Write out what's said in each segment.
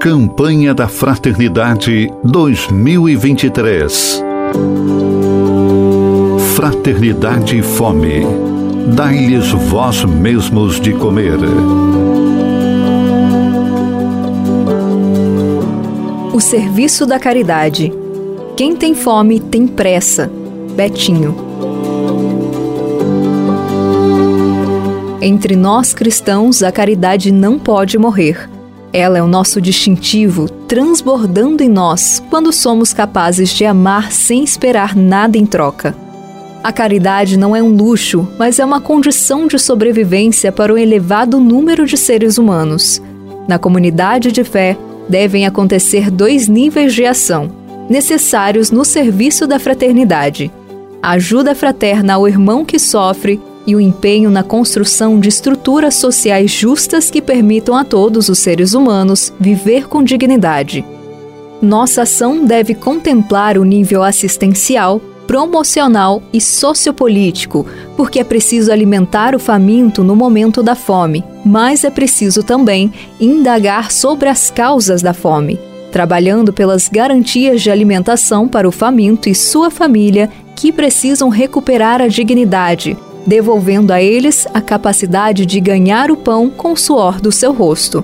Campanha da Fraternidade 2023. Fraternidade e Fome. Dai-lhes vós mesmos de comer. O serviço da caridade. Quem tem fome tem pressa. Betinho. Entre nós cristãos, a caridade não pode morrer. Ela é o nosso distintivo, transbordando em nós quando somos capazes de amar sem esperar nada em troca. A caridade não é um luxo, mas é uma condição de sobrevivência para um elevado número de seres humanos. Na comunidade de fé, devem acontecer dois níveis de ação, necessários no serviço da fraternidade: a ajuda fraterna ao irmão que sofre e o empenho na construção de estruturas sociais justas que permitam a todos os seres humanos viver com dignidade. Nossa ação deve contemplar o nível assistencial, promocional e sociopolítico, porque é preciso alimentar o faminto no momento da fome, mas é preciso também indagar sobre as causas da fome, trabalhando pelas garantias de alimentação para o faminto e sua família que precisam recuperar a dignidade devolvendo a eles a capacidade de ganhar o pão com o suor do seu rosto.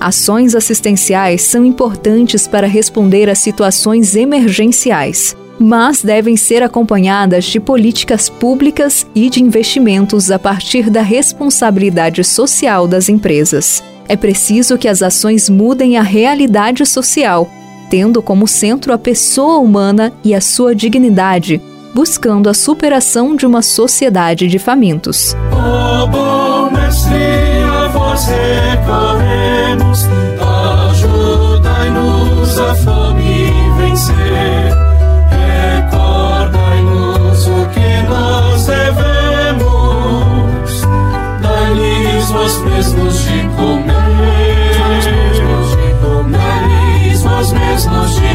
Ações assistenciais são importantes para responder a situações emergenciais, mas devem ser acompanhadas de políticas públicas e de investimentos a partir da responsabilidade social das empresas. É preciso que as ações mudem a realidade social, tendo como centro a pessoa humana e a sua dignidade buscando a superação de uma sociedade de famintos. Oh, bom mestre, a vós recorremos, ajudai-nos a fome vencer. Recordai-nos o que nós devemos, dai-lhes vós mesmos de comer, dai-lhes vós mesmos de comer.